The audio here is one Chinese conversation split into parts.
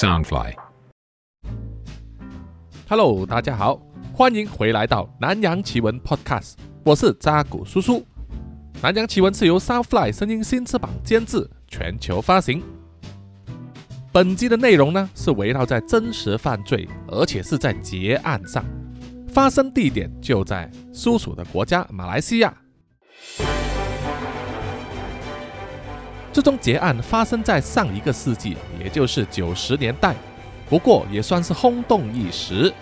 Soundfly。Hello，大家好，欢迎回来到南洋奇闻 Podcast，我是扎古叔叔。南洋奇闻是由 Soundfly 声音新翅膀监制，全球发行。本集的内容呢是围绕在真实犯罪，而且是在结案上，发生地点就在叔叔的国家马来西亚。这宗结案发生在上一个世纪，也就是九十年代，不过也算是轰动一时。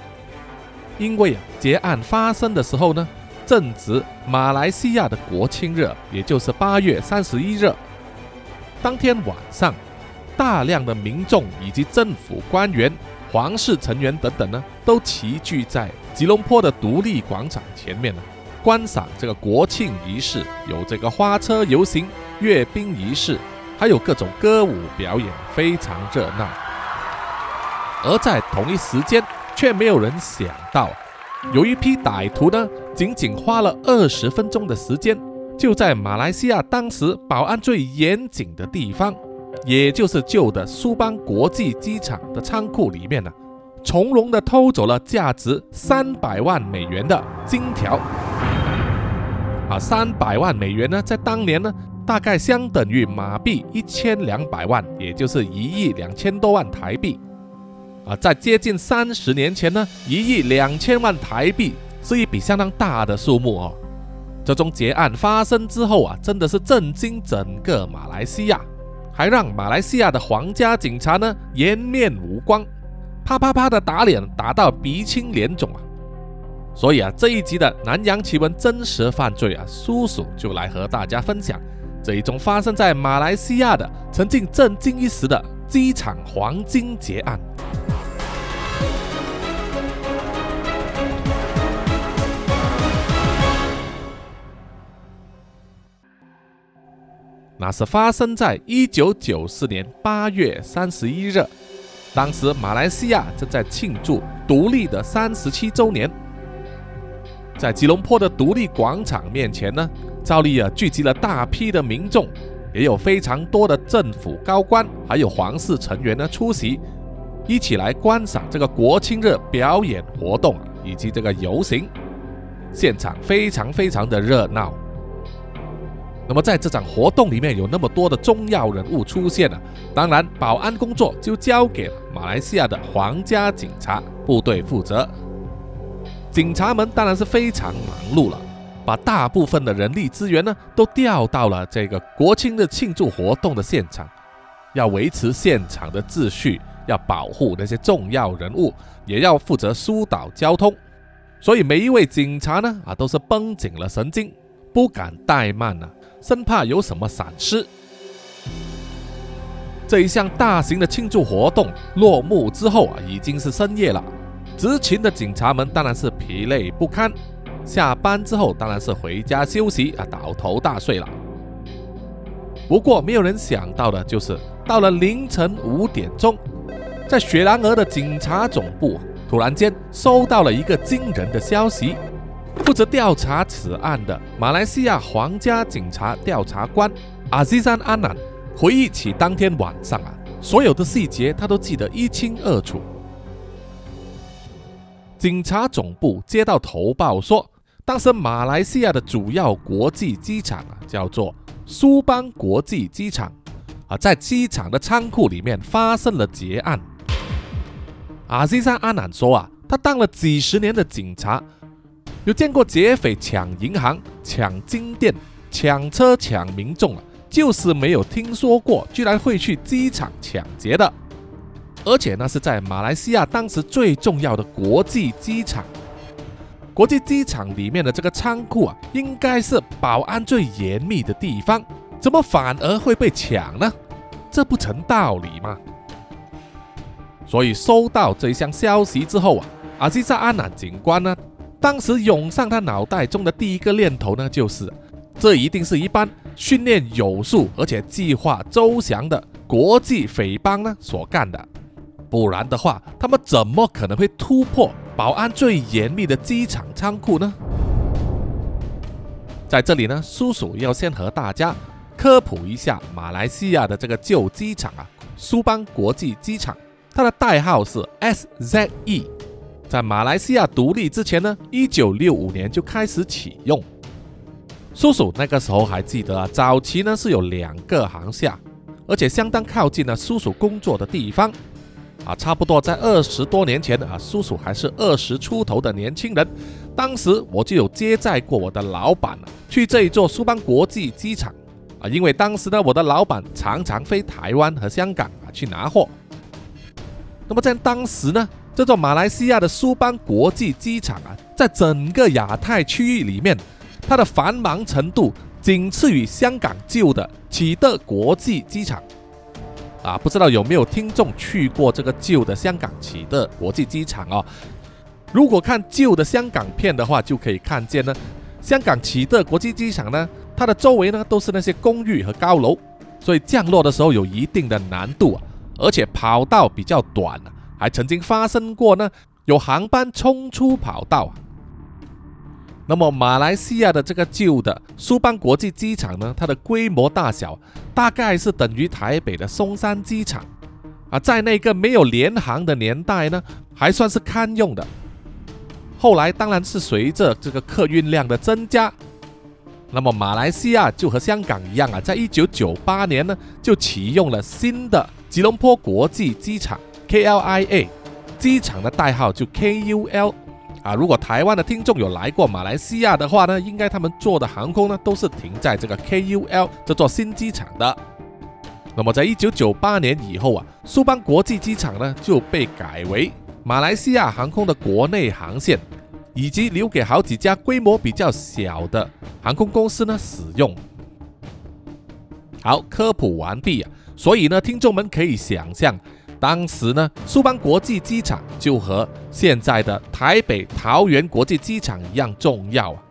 因为啊，结案发生的时候呢，正值马来西亚的国庆日，也就是八月三十一日。当天晚上，大量的民众以及政府官员、皇室成员等等呢，都齐聚在吉隆坡的独立广场前面呢，观赏这个国庆仪式，有这个花车游行。阅兵仪式，还有各种歌舞表演，非常热闹。而在同一时间，却没有人想到，有一批歹徒呢，仅仅花了二十分钟的时间，就在马来西亚当时保安最严谨的地方，也就是旧的苏邦国际机场的仓库里面呢，从容的偷走了价值三百万美元的金条。啊，三百万美元呢，在当年呢。大概相等于马币一千两百万，也就是一亿两千多万台币。啊，在接近三十年前呢，一亿两千万台币是一笔相当大的数目哦。这宗劫案发生之后啊，真的是震惊整个马来西亚，还让马来西亚的皇家警察呢颜面无光，啪啪啪的打脸，打到鼻青脸肿啊。所以啊，这一集的南洋奇闻真实犯罪啊，叔叔就来和大家分享。这一宗发生在马来西亚的、曾经震惊一时的机场黄金劫案。那是发生在一九九四年八月三十一日，当时马来西亚正在庆祝独立的三十七周年，在吉隆坡的独立广场面前呢。照例啊，聚集了大批的民众，也有非常多的政府高官，还有皇室成员呢出席，一起来观赏这个国庆日表演活动以及这个游行，现场非常非常的热闹。那么在这场活动里面有那么多的重要人物出现了，当然保安工作就交给了马来西亚的皇家警察部队负责，警察们当然是非常忙碌了。把大部分的人力资源呢，都调到了这个国庆日庆祝活动的现场，要维持现场的秩序，要保护那些重要人物，也要负责疏导交通。所以每一位警察呢，啊，都是绷紧了神经，不敢怠慢呢，生怕有什么闪失。这一项大型的庆祝活动落幕之后啊，已经是深夜了，执勤的警察们当然是疲累不堪。下班之后当然是回家休息啊，倒头大睡了。不过没有人想到的就是，到了凌晨五点钟，在雪兰莪的警察总部突然间收到了一个惊人的消息：负责调查此案的马来西亚皇家警察调查官阿西山阿南回忆起当天晚上啊，所有的细节他都记得一清二楚。警察总部接到头报说。当时马来西亚的主要国际机场啊，叫做苏邦国际机场啊，在机场的仓库里面发生了劫案。阿西山阿南说啊，他当了几十年的警察，有见过劫匪抢银行、抢金店、抢车、抢民众啊，就是没有听说过居然会去机场抢劫的，而且那是在马来西亚当时最重要的国际机场。国际机场里面的这个仓库啊，应该是保安最严密的地方，怎么反而会被抢呢？这不成道理吗？所以收到这一项消息之后啊，阿西萨阿南警官呢，当时涌上他脑袋中的第一个念头呢，就是这一定是一班训练有素而且计划周详的国际匪帮呢所干的，不然的话，他们怎么可能会突破？保安最严密的机场仓库呢？在这里呢，叔叔要先和大家科普一下马来西亚的这个旧机场啊，苏邦国际机场，它的代号是 SZE，在马来西亚独立之前呢，一九六五年就开始启用。叔叔那个时候还记得啊，早期呢是有两个航厦，而且相当靠近了叔叔工作的地方。啊，差不多在二十多年前啊，叔叔还是二十出头的年轻人，当时我就有接载过我的老板去这一座苏邦国际机场啊，因为当时呢，我的老板常常飞台湾和香港啊去拿货。那么在当时呢，这座马来西亚的苏邦国际机场啊，在整个亚太区域里面，它的繁忙程度仅次于香港旧的启德国际机场。啊，不知道有没有听众去过这个旧的香港启德国际机场哦？如果看旧的香港片的话，就可以看见呢，香港启德国际机场呢，它的周围呢都是那些公寓和高楼，所以降落的时候有一定的难度啊，而且跑道比较短还曾经发生过呢有航班冲出跑道。那么马来西亚的这个旧的苏邦国际机场呢，它的规模大小大概是等于台北的松山机场啊，在那个没有联航的年代呢，还算是堪用的。后来当然是随着这个客运量的增加，那么马来西亚就和香港一样啊，在一九九八年呢就启用了新的吉隆坡国际机场 KLIA，机场的代号就 KUL。啊，如果台湾的听众有来过马来西亚的话呢，应该他们坐的航空呢都是停在这个 KUL 这座新机场的。那么在一九九八年以后啊，苏邦国际机场呢就被改为马来西亚航空的国内航线，以及留给好几家规模比较小的航空公司呢使用。好，科普完毕啊，所以呢，听众们可以想象。当时呢，苏邦国际机场就和现在的台北桃园国际机场一样重要啊，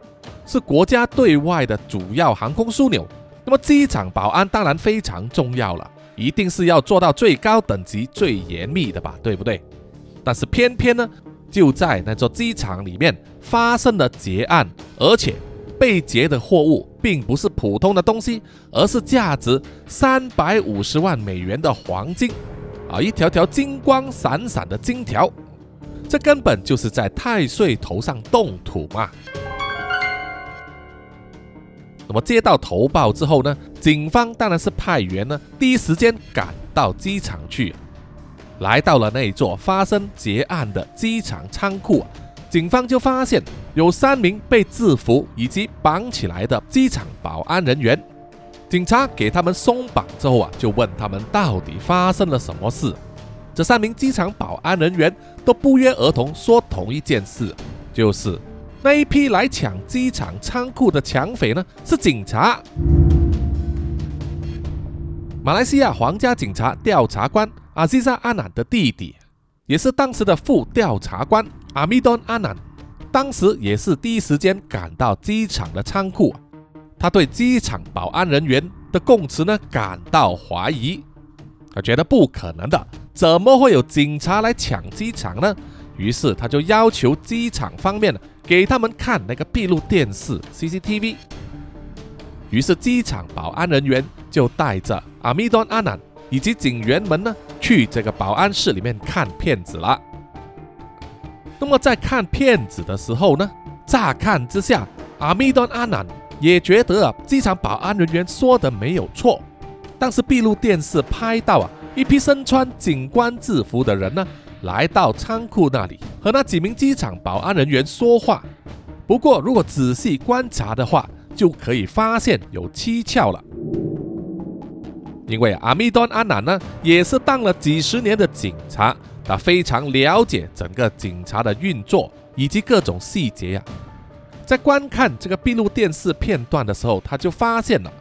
是国家对外的主要航空枢纽。那么机场保安当然非常重要了，一定是要做到最高等级、最严密的吧，对不对？但是偏偏呢，就在那座机场里面发生了劫案，而且被劫的货物并不是普通的东西，而是价值三百五十万美元的黄金。啊，一条条金光闪闪的金条，这根本就是在太岁头上动土嘛！那么接到投报之后呢，警方当然是派员呢，第一时间赶到机场去，来到了那座发生劫案的机场仓库，警方就发现有三名被制服以及绑起来的机场保安人员。警察给他们松绑之后啊，就问他们到底发生了什么事。这三名机场保安人员都不约而同说同一件事，就是那一批来抢机场仓库的抢匪呢是警察。马来西亚皇家警察调查官阿西萨阿南的弟弟，也是当时的副调查官阿米顿阿南，当时也是第一时间赶到机场的仓库。他对机场保安人员的供词呢感到怀疑，他觉得不可能的，怎么会有警察来抢机场呢？于是他就要求机场方面给他们看那个闭路电视 CCTV。于是机场保安人员就带着阿米端阿南以及警员们呢去这个保安室里面看片子了。那么在看片子的时候呢，乍看之下，阿米端阿南。也觉得啊，机场保安人员说的没有错，但是闭路电视拍到啊，一批身穿警官制服的人呢，来到仓库那里和那几名机场保安人员说话。不过，如果仔细观察的话，就可以发现有蹊跷了。因为阿密端阿南呢，也是当了几十年的警察，他非常了解整个警察的运作以及各种细节呀。在观看这个闭路电视片段的时候，他就发现了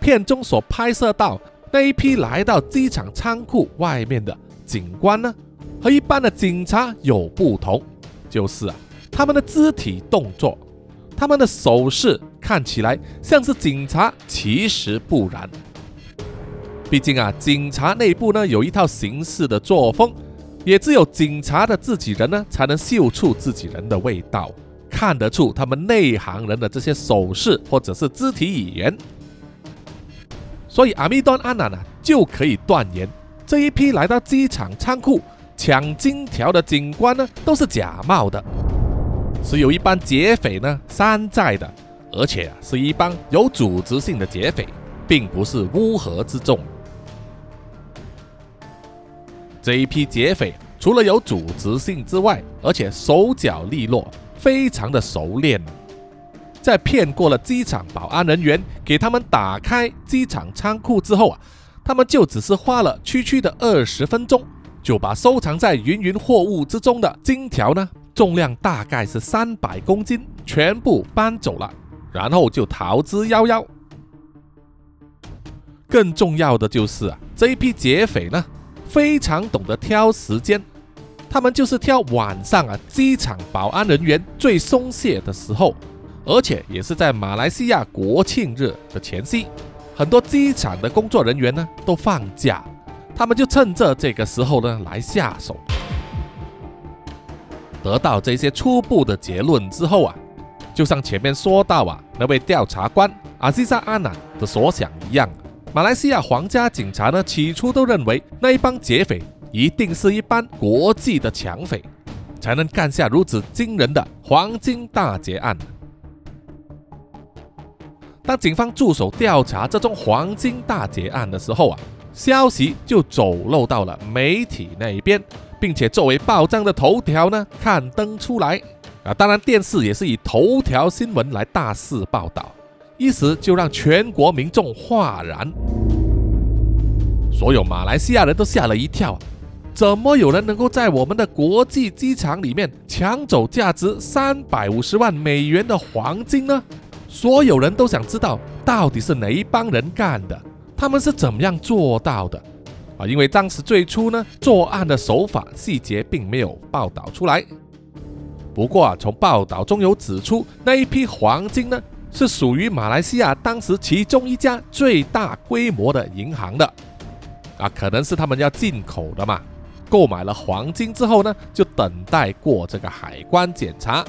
片中所拍摄到那一批来到机场仓库外面的警官呢，和一般的警察有不同，就是啊，他们的肢体动作、他们的手势看起来像是警察，其实不然。毕竟啊，警察内部呢有一套行事的作风，也只有警察的自己人呢才能嗅出自己人的味道。看得出他们内行人的这些手势或者是肢体语言，所以阿密端阿南呢就可以断言，这一批来到机场仓库抢金条的警官呢都是假冒的，是有一帮劫匪呢山寨的，而且啊是一帮有组织性的劫匪，并不是乌合之众。这一批劫匪除了有组织性之外，而且手脚利落，非常的熟练。在骗过了机场保安人员，给他们打开机场仓库之后啊，他们就只是花了区区的二十分钟，就把收藏在芸芸货物之中的金条呢，重量大概是三百公斤，全部搬走了，然后就逃之夭夭。更重要的就是啊，这一批劫匪呢。非常懂得挑时间，他们就是挑晚上啊，机场保安人员最松懈的时候，而且也是在马来西亚国庆日的前夕，很多机场的工作人员呢都放假，他们就趁着这个时候呢来下手。得到这些初步的结论之后啊，就像前面说到啊，那位调查官阿西萨阿南的所想一样。马来西亚皇家警察呢，起初都认为那一帮劫匪一定是一般国际的抢匪，才能干下如此惊人的黄金大劫案。当警方驻守调查这宗黄金大劫案的时候啊，消息就走漏到了媒体那一边，并且作为报章的头条呢刊登出来啊。当然，电视也是以头条新闻来大肆报道。一时就让全国民众哗然，所有马来西亚人都吓了一跳。怎么有人能够在我们的国际机场里面抢走价值三百五十万美元的黄金呢？所有人都想知道到底是哪一帮人干的，他们是怎么样做到的？啊，因为当时最初呢，作案的手法细节并没有报道出来。不过啊，从报道中有指出，那一批黄金呢？是属于马来西亚当时其中一家最大规模的银行的，啊，可能是他们要进口的嘛。购买了黄金之后呢，就等待过这个海关检查，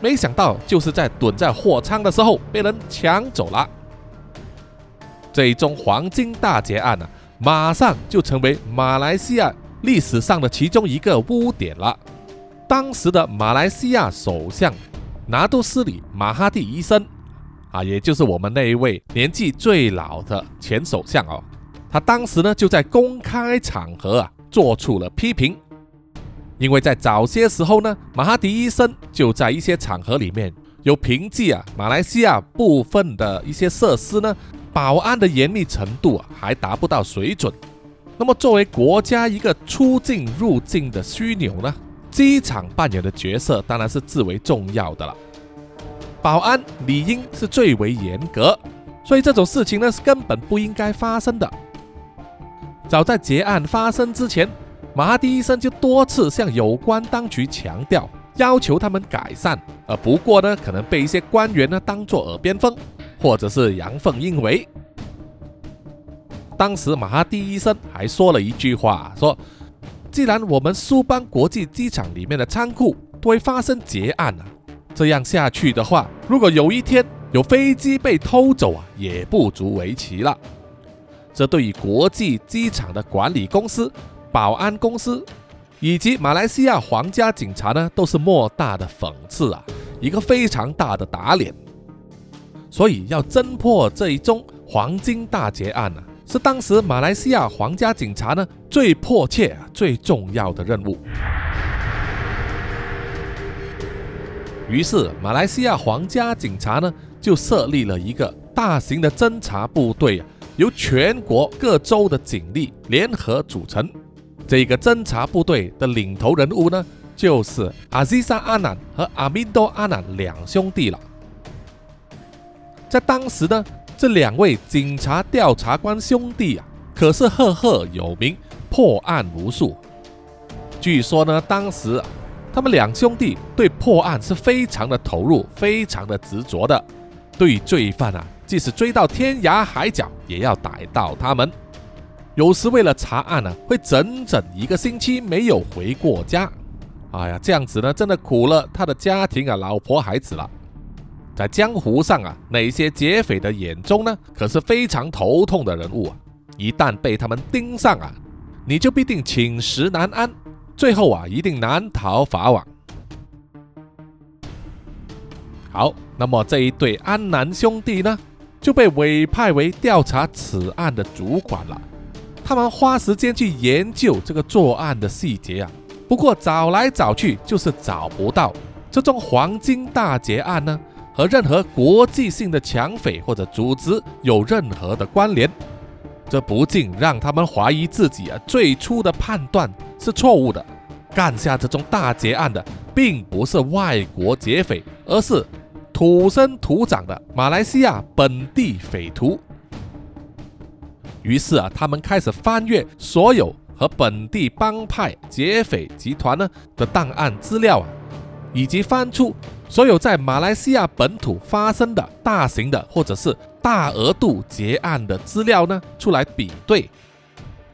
没想到就是在蹲在货仓的时候被人抢走了。这一宗黄金大劫案呢，马上就成为马来西亚历史上的其中一个污点了。当时的马来西亚首相拿督斯里马哈蒂医生。啊，也就是我们那一位年纪最老的前首相哦，他当时呢就在公开场合啊做出了批评，因为在早些时候呢，马哈迪医生就在一些场合里面有凭借啊马来西亚部分的一些设施呢保安的严密程度啊还达不到水准，那么作为国家一个出境入境的枢纽呢，机场扮演的角色当然是至为重要的了。保安理应是最为严格，所以这种事情呢是根本不应该发生的。早在劫案发生之前，马哈迪医生就多次向有关当局强调，要求他们改善。呃，不过呢，可能被一些官员呢当作耳边风，或者是阳奉阴违。当时马哈迪医生还说了一句话，说：“既然我们苏邦国际机场里面的仓库都会发生劫案啊。”这样下去的话，如果有一天有飞机被偷走啊，也不足为奇了。这对于国际机场的管理公司、保安公司以及马来西亚皇家警察呢，都是莫大的讽刺啊，一个非常大的打脸。所以要侦破这一宗黄金大劫案呢，是当时马来西亚皇家警察呢最迫切、最重要的任务。于是，马来西亚皇家警察呢就设立了一个大型的侦察部队，由全国各州的警力联合组成。这个侦察部队的领头人物呢，就是阿西萨阿南和阿米多阿南两兄弟了。在当时呢，这两位警察调查官兄弟啊，可是赫赫有名，破案无数。据说呢，当时。他们两兄弟对破案是非常的投入，非常的执着的。对罪犯啊，即使追到天涯海角，也要逮到他们。有时为了查案呢，会整整一个星期没有回过家。哎呀，这样子呢，真的苦了他的家庭啊，老婆孩子了。在江湖上啊，那些劫匪的眼中呢，可是非常头痛的人物啊。一旦被他们盯上啊，你就必定寝食难安。最后啊一定难逃法网。好，那么这一对安南兄弟呢，就被委派为调查此案的主管了。他们花时间去研究这个作案的细节啊，不过找来找去就是找不到这宗黄金大劫案呢，和任何国际性的抢匪或者组织有任何的关联。这不禁让他们怀疑自己啊最初的判断是错误的，干下这宗大劫案的并不是外国劫匪，而是。土生土长的马来西亚本地匪徒，于是啊，他们开始翻阅所有和本地帮派劫匪集团呢的档案资料啊，以及翻出所有在马来西亚本土发生的大型的或者是大额度劫案的资料呢出来比对，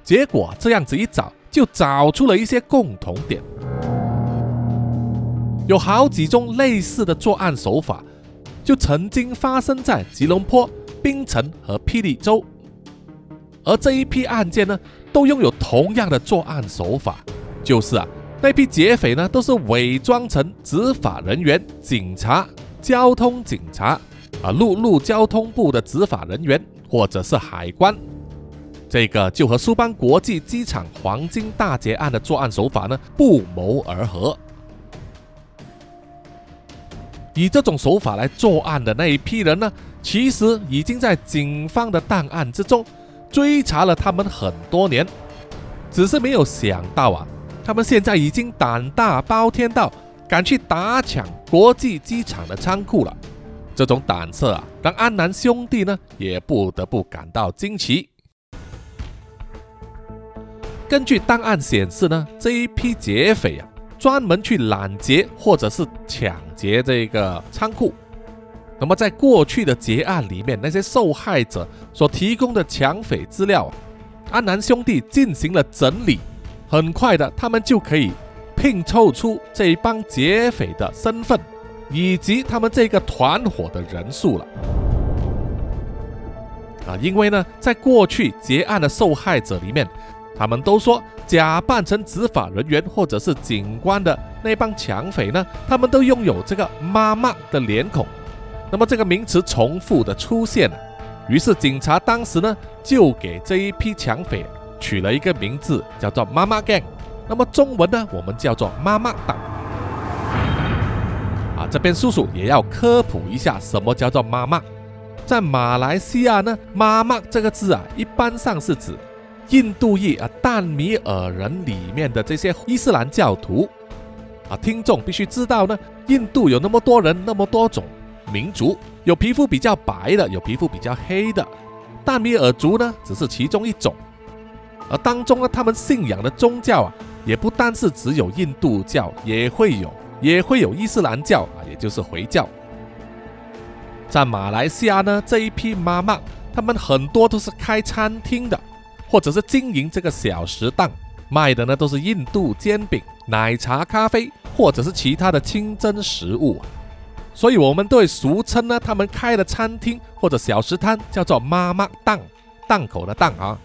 结果这样子一找，就找出了一些共同点。有好几种类似的作案手法，就曾经发生在吉隆坡、槟城和霹雳州，而这一批案件呢，都拥有同样的作案手法，就是啊，那批劫匪呢，都是伪装成执法人员、警察、交通警察啊，陆路交通部的执法人员，或者是海关，这个就和苏邦国际机场黄金大劫案的作案手法呢，不谋而合。以这种手法来作案的那一批人呢，其实已经在警方的档案之中追查了他们很多年，只是没有想到啊，他们现在已经胆大包天到敢去打抢国际机场的仓库了。这种胆色啊，让安南兄弟呢也不得不感到惊奇。根据档案显示呢，这一批劫匪啊。专门去拦截或者是抢劫这个仓库。那么在过去的劫案里面，那些受害者所提供的抢匪资料，安南兄弟进行了整理，很快的，他们就可以拼凑出这一帮劫匪的身份以及他们这个团伙的人数了。啊，因为呢，在过去劫案的受害者里面。他们都说，假扮成执法人员或者是警官的那帮抢匪呢，他们都拥有这个“妈妈”的脸孔。那么这个名词重复的出现了，于是警察当时呢就给这一批抢匪取了一个名字，叫做“妈妈 gang”。那么中文呢，我们叫做“妈妈党”。啊，这边叔叔也要科普一下，什么叫做“妈妈”。在马来西亚呢，“妈妈”这个字啊，一般上是指。印度裔啊，淡米尔人里面的这些伊斯兰教徒啊，听众必须知道呢，印度有那么多人，那么多种民族，有皮肤比较白的，有皮肤比较黑的，淡米尔族呢只是其中一种，而当中呢，他们信仰的宗教啊，也不单是只有印度教，也会有，也会有伊斯兰教啊，也就是回教。在马来西亚呢，这一批妈妈，他们很多都是开餐厅的。或者是经营这个小食档，卖的呢都是印度煎饼、奶茶、咖啡，或者是其他的清真食物，所以我们对俗称呢他们开的餐厅或者小食摊叫做妈妈档，档口的档啊。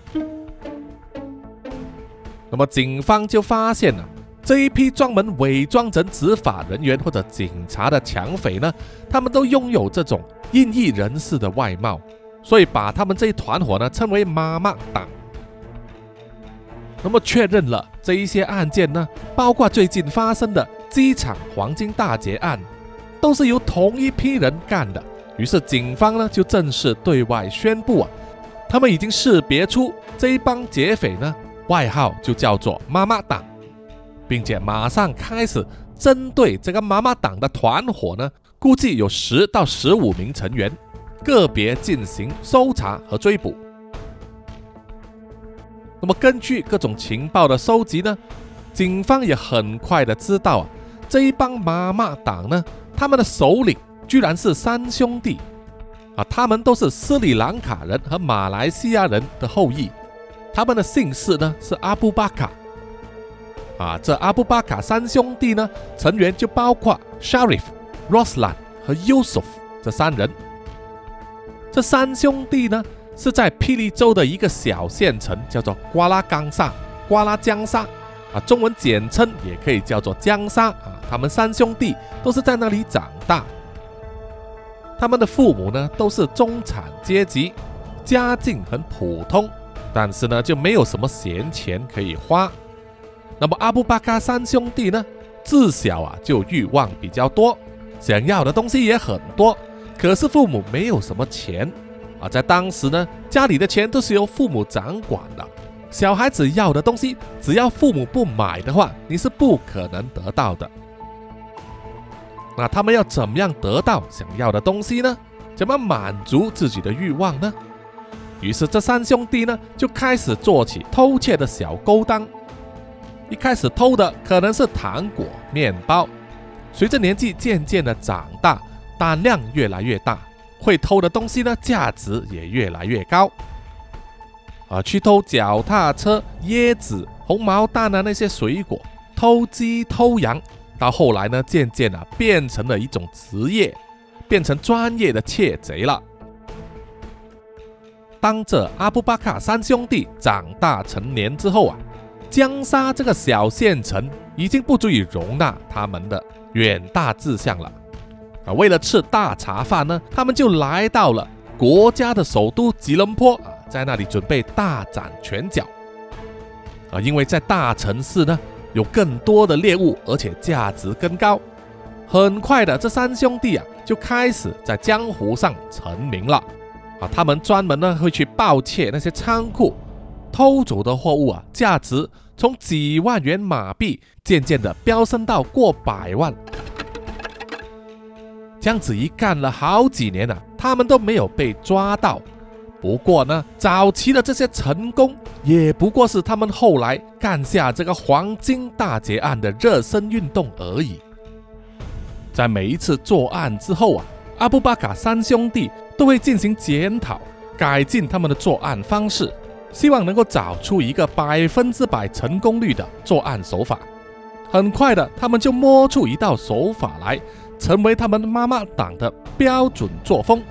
那么警方就发现了这一批专门伪装成执法人员或者警察的抢匪呢，他们都拥有这种印裔人士的外貌，所以把他们这一团伙呢称为妈妈党。那么确认了这一些案件呢，包括最近发生的机场黄金大劫案，都是由同一批人干的。于是警方呢就正式对外宣布啊，他们已经识别出这一帮劫匪呢，外号就叫做“妈妈党”，并且马上开始针对这个“妈妈党”的团伙呢，估计有十到十五名成员，个别进行搜查和追捕。那么根据各种情报的收集呢，警方也很快的知道啊，这一帮妈妈党呢，他们的首领居然是三兄弟啊，他们都是斯里兰卡人和马来西亚人的后裔，他们的姓氏呢是阿布巴卡啊，这阿布巴卡三兄弟呢，成员就包括 Sharif、Roslan 和 Yusuf 这三人，这三兄弟呢。是在霹雳州的一个小县城，叫做瓜拉冈萨、瓜拉江萨啊，中文简称也可以叫做江沙啊。他们三兄弟都是在那里长大，他们的父母呢都是中产阶级，家境很普通，但是呢就没有什么闲钱可以花。那么阿布巴卡三兄弟呢，自小啊就欲望比较多，想要的东西也很多，可是父母没有什么钱啊，在当时呢，家里的钱都是由父母掌管的。小孩子要的东西，只要父母不买的话，你是不可能得到的。那他们要怎么样得到想要的东西呢？怎么满足自己的欲望呢？于是这三兄弟呢，就开始做起偷窃的小勾当。一开始偷的可能是糖果、面包，随着年纪渐渐的长大，胆量越来越大，会偷的东西呢，价值也越来越高。啊，去偷脚踏车、椰子、红毛蛋啊那些水果，偷鸡偷羊，到后来呢，渐渐啊变成了一种职业，变成专业的窃贼了。当着阿布巴卡三兄弟长大成年之后啊，江沙这个小县城已经不足以容纳他们的远大志向了。啊，为了吃大茶饭呢，他们就来到了国家的首都吉隆坡啊。在那里准备大展拳脚啊！因为在大城市呢，有更多的猎物，而且价值更高。很快的，这三兄弟啊就开始在江湖上成名了啊！他们专门呢会去盗窃那些仓库，偷走的货物啊，价值从几万元马币渐渐的飙升到过百万。这样子一干了好几年了，他们都没有被抓到。不过呢，早期的这些成功也不过是他们后来干下这个黄金大劫案的热身运动而已。在每一次作案之后啊，阿布巴卡三兄弟都会进行检讨，改进他们的作案方式，希望能够找出一个百分之百成功率的作案手法。很快的，他们就摸出一道手法来，成为他们妈妈党的标准作风。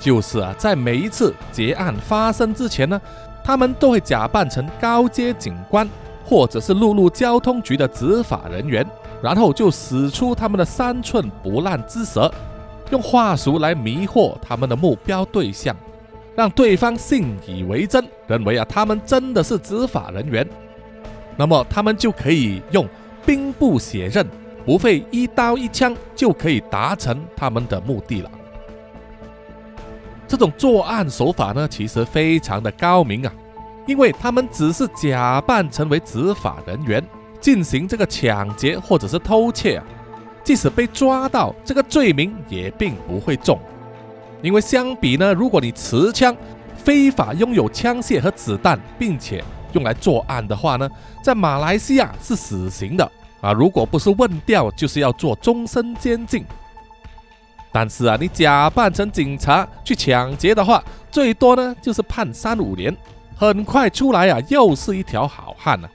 就是啊，在每一次劫案发生之前呢，他们都会假扮成高阶警官，或者是陆路交通局的执法人员，然后就使出他们的三寸不烂之舌，用话术来迷惑他们的目标对象，让对方信以为真，认为啊他们真的是执法人员，那么他们就可以用兵不血刃，不费一刀一枪就可以达成他们的目的了。这种作案手法呢，其实非常的高明啊，因为他们只是假扮成为执法人员进行这个抢劫或者是偷窃啊，即使被抓到，这个罪名也并不会重，因为相比呢，如果你持枪非法拥有枪械和子弹，并且用来作案的话呢，在马来西亚是死刑的啊，如果不是问掉，就是要做终身监禁。但是啊，你假扮成警察去抢劫的话，最多呢就是判三五年，很快出来啊，又是一条好汉了。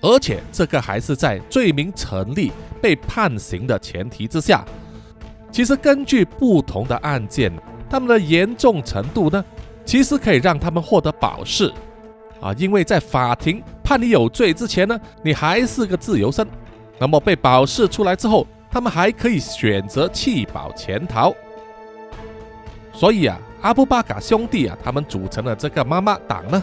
而且这个还是在罪名成立、被判刑的前提之下。其实根据不同的案件，他们的严重程度呢，其实可以让他们获得保释啊，因为在法庭判你有罪之前呢，你还是个自由身，那么被保释出来之后。他们还可以选择弃保潜逃，所以啊，阿布巴卡兄弟啊，他们组成了这个妈妈党呢，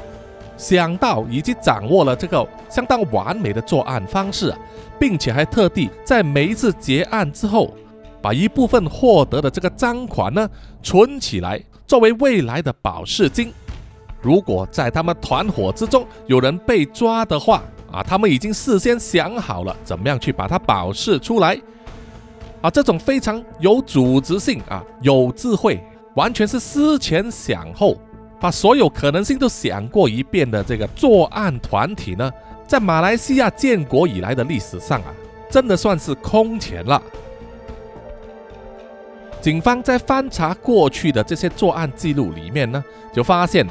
想到以及掌握了这个相当完美的作案方式啊，并且还特地在每一次结案之后，把一部分获得的这个赃款呢存起来，作为未来的保释金。如果在他们团伙之中有人被抓的话啊，他们已经事先想好了怎么样去把它保释出来。啊，这种非常有组织性啊，有智慧，完全是思前想后，把所有可能性都想过一遍的这个作案团体呢，在马来西亚建国以来的历史上啊，真的算是空前了。警方在翻查过去的这些作案记录里面呢，就发现，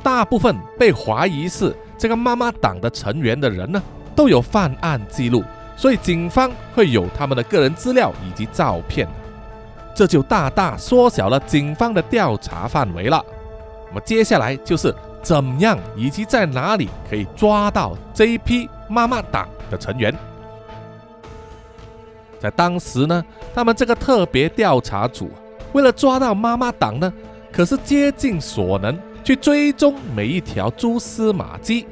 大部分被怀疑是这个妈妈党的成员的人呢，都有犯案记录。所以警方会有他们的个人资料以及照片，这就大大缩小了警方的调查范围了。那么接下来就是怎么样以及在哪里可以抓到这一批妈妈党的成员。在当时呢，他们这个特别调查组为了抓到妈妈党呢，可是竭尽所能去追踪每一条蛛丝马迹。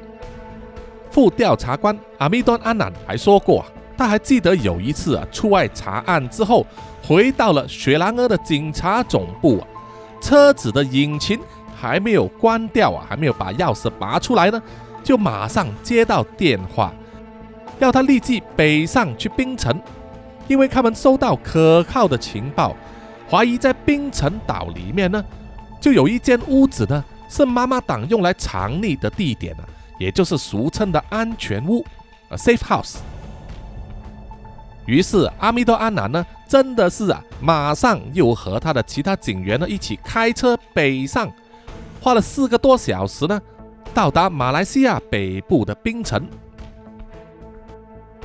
副调查官阿米端安南还说过，他还记得有一次啊，出外查案之后，回到了雪兰莪的警察总部啊，车子的引擎还没有关掉啊，还没有把钥匙拔出来呢，就马上接到电话，要他立即北上去槟城。因为他们收到可靠的情报，怀疑在冰城岛里面呢，就有一间屋子呢，是妈妈党用来藏匿的地点呢，也就是俗称的安全屋，呃，safe house。于是阿米多阿南呢，真的是啊，马上又和他的其他警员呢一起开车北上，花了四个多小时呢，到达马来西亚北部的槟城。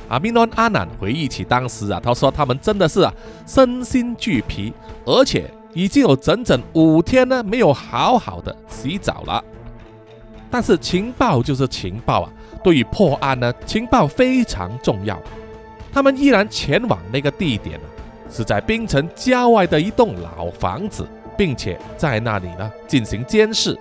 阿米诺阿南回忆起当时啊，他说他们真的是啊身心俱疲，而且已经有整整五天呢没有好好的洗澡了。但是情报就是情报啊，对于破案呢，情报非常重要。他们依然前往那个地点呢，是在槟城郊外的一栋老房子，并且在那里呢进行监视。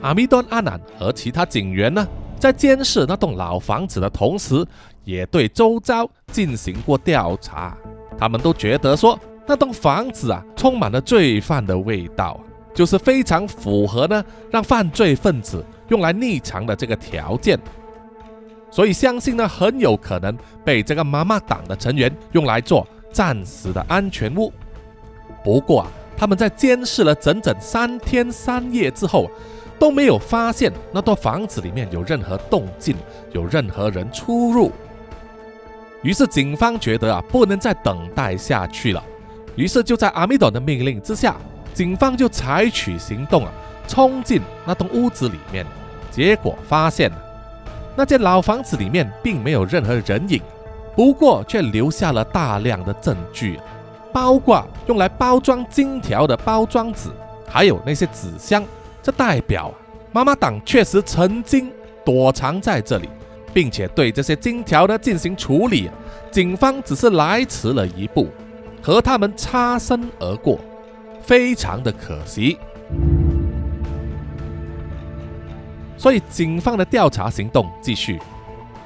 阿米多阿南和其他警员呢。在监视那栋老房子的同时，也对周遭进行过调查。他们都觉得说，那栋房子啊，充满了罪犯的味道，就是非常符合呢，让犯罪分子用来匿藏的这个条件。所以相信呢，很有可能被这个妈妈党的成员用来做暂时的安全屋。不过啊，他们在监视了整整三天三夜之后。都没有发现那栋房子里面有任何动静，有任何人出入。于是警方觉得啊，不能再等待下去了。于是就在阿米朵的命令之下，警方就采取行动啊，冲进那栋屋子里面。结果发现，那间老房子里面并没有任何人影，不过却留下了大量的证据，包括用来包装金条的包装纸，还有那些纸箱。这代表妈妈党确实曾经躲藏在这里，并且对这些金条呢进行处理。警方只是来迟了一步，和他们擦身而过，非常的可惜。所以警方的调查行动继续，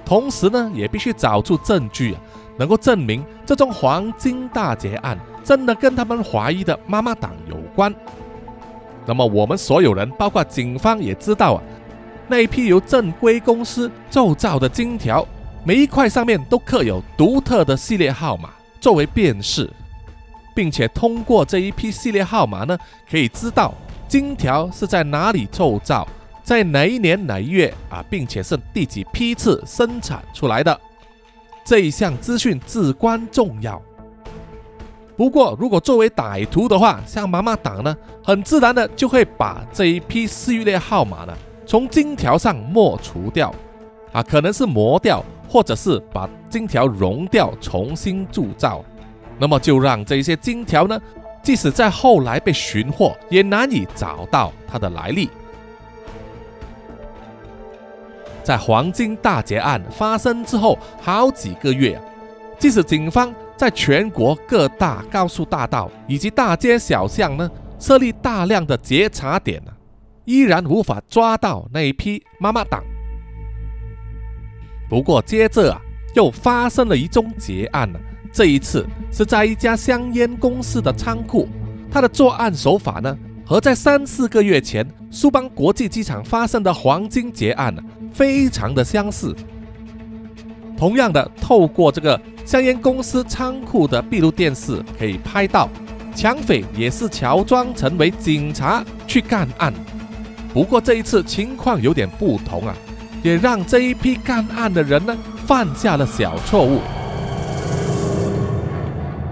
同时呢也必须找出证据啊，能够证明这宗黄金大劫案真的跟他们怀疑的妈妈党有关。那么我们所有人，包括警方也知道啊，那一批由正规公司铸造的金条，每一块上面都刻有独特的系列号码作为辨识，并且通过这一批系列号码呢，可以知道金条是在哪里铸造，在哪一年哪一月啊，并且是第几批次生产出来的，这一项资讯至关重要。不过，如果作为歹徒的话，像妈妈党呢，很自然的就会把这一批序列号码呢从金条上抹除掉，啊，可能是磨掉，或者是把金条熔掉，重新铸造。那么就让这些金条呢，即使在后来被寻获，也难以找到它的来历。在黄金大劫案发生之后好几个月，即使警方。在全国各大高速大道以及大街小巷呢，设立大量的截查点呢，依然无法抓到那一批妈妈党。不过接着啊，又发生了一宗劫案呢，这一次是在一家香烟公司的仓库，他的作案手法呢，和在三四个月前苏邦国际机场发生的黄金劫案，非常的相似。同样的，透过这个。香烟公司仓库的闭路电视可以拍到，抢匪也是乔装成为警察去干案。不过这一次情况有点不同啊，也让这一批干案的人呢犯下了小错误。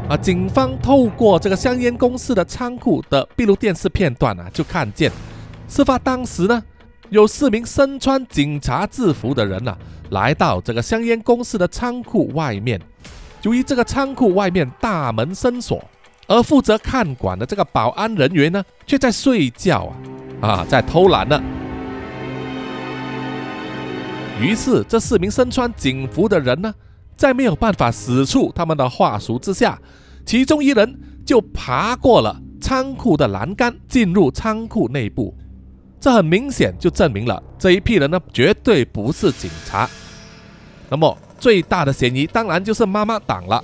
啊，警方透过这个香烟公司的仓库的闭路电视片段啊，就看见事发当时呢，有四名身穿警察制服的人呢，来到这个香烟公司的仓库外面。由于这个仓库外面大门深锁，而负责看管的这个保安人员呢，却在睡觉啊啊，在偷懒呢。于是，这四名身穿警服的人呢，在没有办法使出他们的话术之下，其中一人就爬过了仓库的栏杆，进入仓库内部。这很明显就证明了这一批人呢，绝对不是警察。那么，最大的嫌疑当然就是妈妈党了。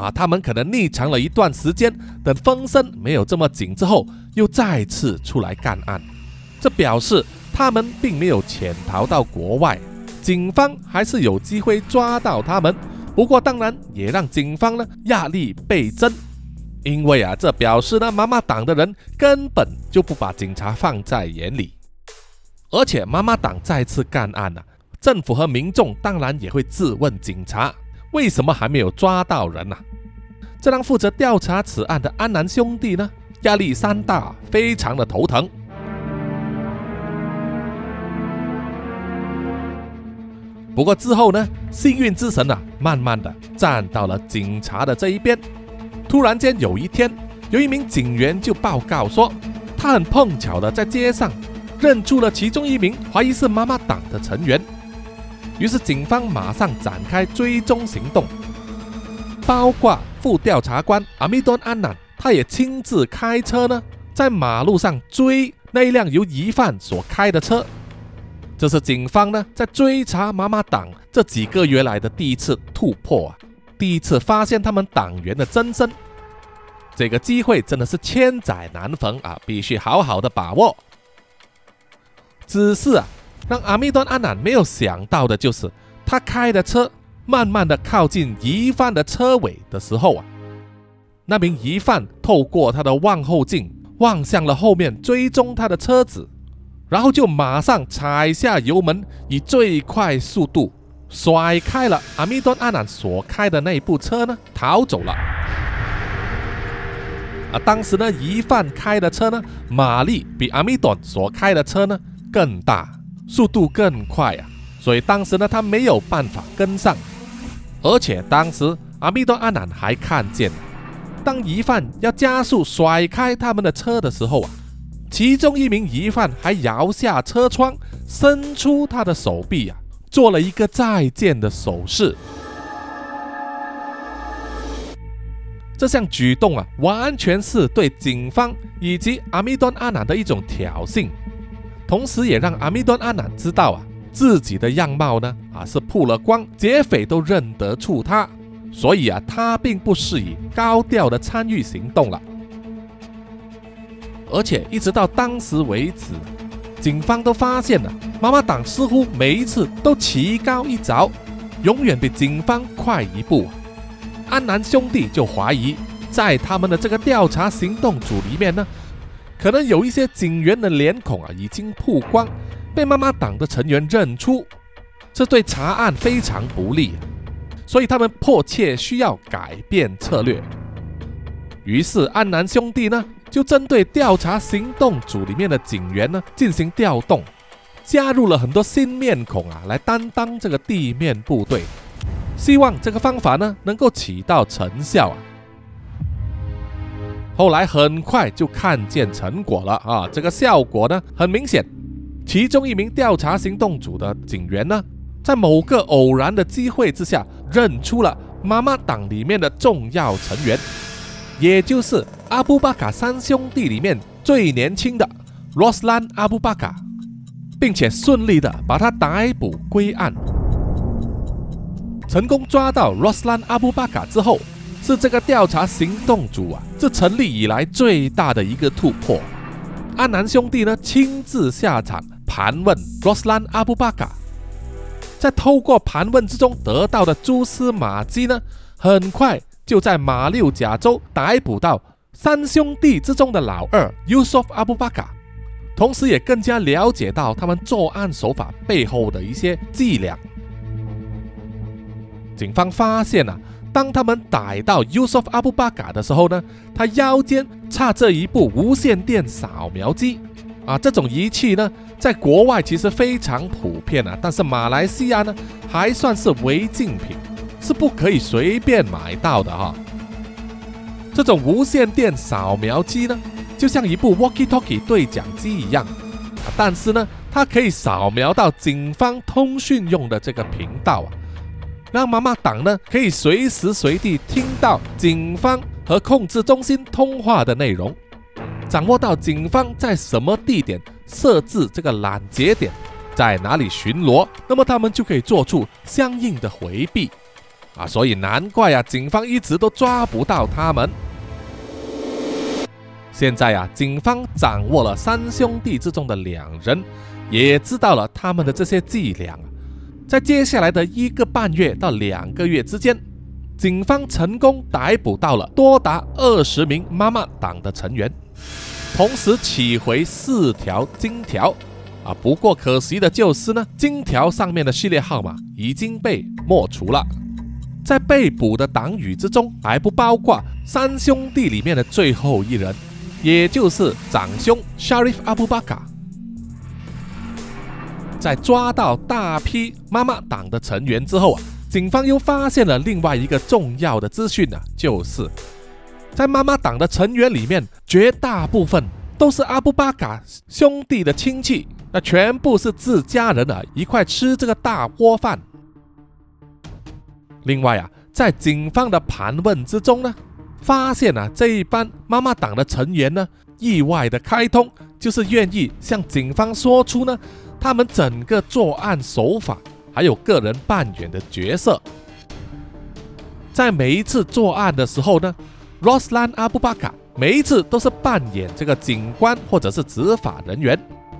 啊，他们可能匿藏了一段时间，等风声没有这么紧之后，又再次出来干案。这表示他们并没有潜逃到国外，警方还是有机会抓到他们。不过，当然也让警方呢压力倍增，因为啊，这表示呢妈妈党的人根本就不把警察放在眼里。而且，妈妈党再次干案呢，政府和民众当然也会质问警察，为什么还没有抓到人呢？这让负责调查此案的安南兄弟呢压力山大，非常的头疼。不过之后呢，幸运之神啊，慢慢的站到了警察的这一边。突然间有一天，有一名警员就报告说，他很碰巧的在街上认出了其中一名怀疑是妈妈党的成员。于是警方马上展开追踪行动，包括。副调查官阿米多安南，他也亲自开车呢，在马路上追那辆由疑犯所开的车。这是警方呢在追查妈妈党这几个月来的第一次突破啊，第一次发现他们党员的真身。这个机会真的是千载难逢啊，必须好好的把握。只是啊，让阿米多安南没有想到的就是，他开的车。慢慢的靠近疑犯的车尾的时候啊，那名疑犯透过他的望后镜望向了后面追踪他的车子，然后就马上踩下油门，以最快速度甩开了阿米顿阿南所开的那部车呢，逃走了。啊，当时呢，疑犯开的车呢，马力比阿米顿所开的车呢更大，速度更快啊，所以当时呢，他没有办法跟上。而且当时阿米多阿南还看见，当疑犯要加速甩开他们的车的时候啊，其中一名疑犯还摇下车窗，伸出他的手臂啊，做了一个再见的手势。这项举动啊，完全是对警方以及阿米多阿南的一种挑衅，同时也让阿米多阿南知道啊。自己的样貌呢？啊，是曝了光，劫匪都认得出他，所以啊，他并不适宜高调的参与行动了。而且一直到当时为止，警方都发现了妈妈党似乎每一次都棋高一着，永远比警方快一步。安南兄弟就怀疑，在他们的这个调查行动组里面呢，可能有一些警员的脸孔啊已经曝光。被妈妈党的成员认出，这对查案非常不利，所以他们迫切需要改变策略。于是安南兄弟呢，就针对调查行动组里面的警员呢进行调动，加入了很多新面孔啊，来担当这个地面部队，希望这个方法呢能够起到成效啊。后来很快就看见成果了啊，这个效果呢很明显。其中一名调查行动组的警员呢，在某个偶然的机会之下，认出了妈妈党里面的重要成员，也就是阿布巴卡三兄弟里面最年轻的罗斯兰阿布巴卡，并且顺利的把他逮捕归案。成功抓到罗斯兰阿布巴卡之后，是这个调查行动组啊，这成立以来最大的一个突破。阿南兄弟呢亲自下场盘问罗斯兰阿布巴卡，在透过盘问之中得到的蛛丝马迹呢，很快就在马六甲州逮捕到三兄弟之中的老二 Yusuf 阿布巴卡，同时也更加了解到他们作案手法背后的一些伎俩。警方发现啊。当他们逮到 Yusuf 阿布巴卡的时候呢，他腰间插着一部无线电扫描机啊，这种仪器呢，在国外其实非常普遍啊，但是马来西亚呢，还算是违禁品，是不可以随便买到的哈。这种无线电扫描机呢，就像一部 walkie-talkie 对讲机一样，但是呢，它可以扫描到警方通讯用的这个频道啊，让妈妈党呢可以随时随地听到警方和控制中心通话的内容，掌握到警方在什么地点设置这个拦截点，在哪里巡逻，那么他们就可以做出相应的回避。啊，所以难怪啊，警方一直都抓不到他们。现在啊，警方掌握了三兄弟之中的两人，也知道了他们的这些伎俩。在接下来的一个半月到两个月之间，警方成功逮捕到了多达二十名妈妈党的成员，同时起回四条金条。啊，不过可惜的就是呢，金条上面的序列号码已经被抹除了。在被捕的党羽之中，还不包括三兄弟里面的最后一人，也就是长兄 Sharif Abu Bakr。在抓到大批妈妈党的成员之后啊，警方又发现了另外一个重要的资讯呢，就是在妈妈党的成员里面，绝大部分都是阿布巴卡兄弟的亲戚，那全部是自家人啊，一块吃这个大锅饭。另外啊，在警方的盘问之中呢，发现啊这一班妈妈党的成员呢，意外的开通，就是愿意向警方说出呢，他们整个作案手法，还有个人扮演的角色。在每一次作案的时候呢，Roslan 阿布巴卡每一次都是扮演这个警官或者是执法人员，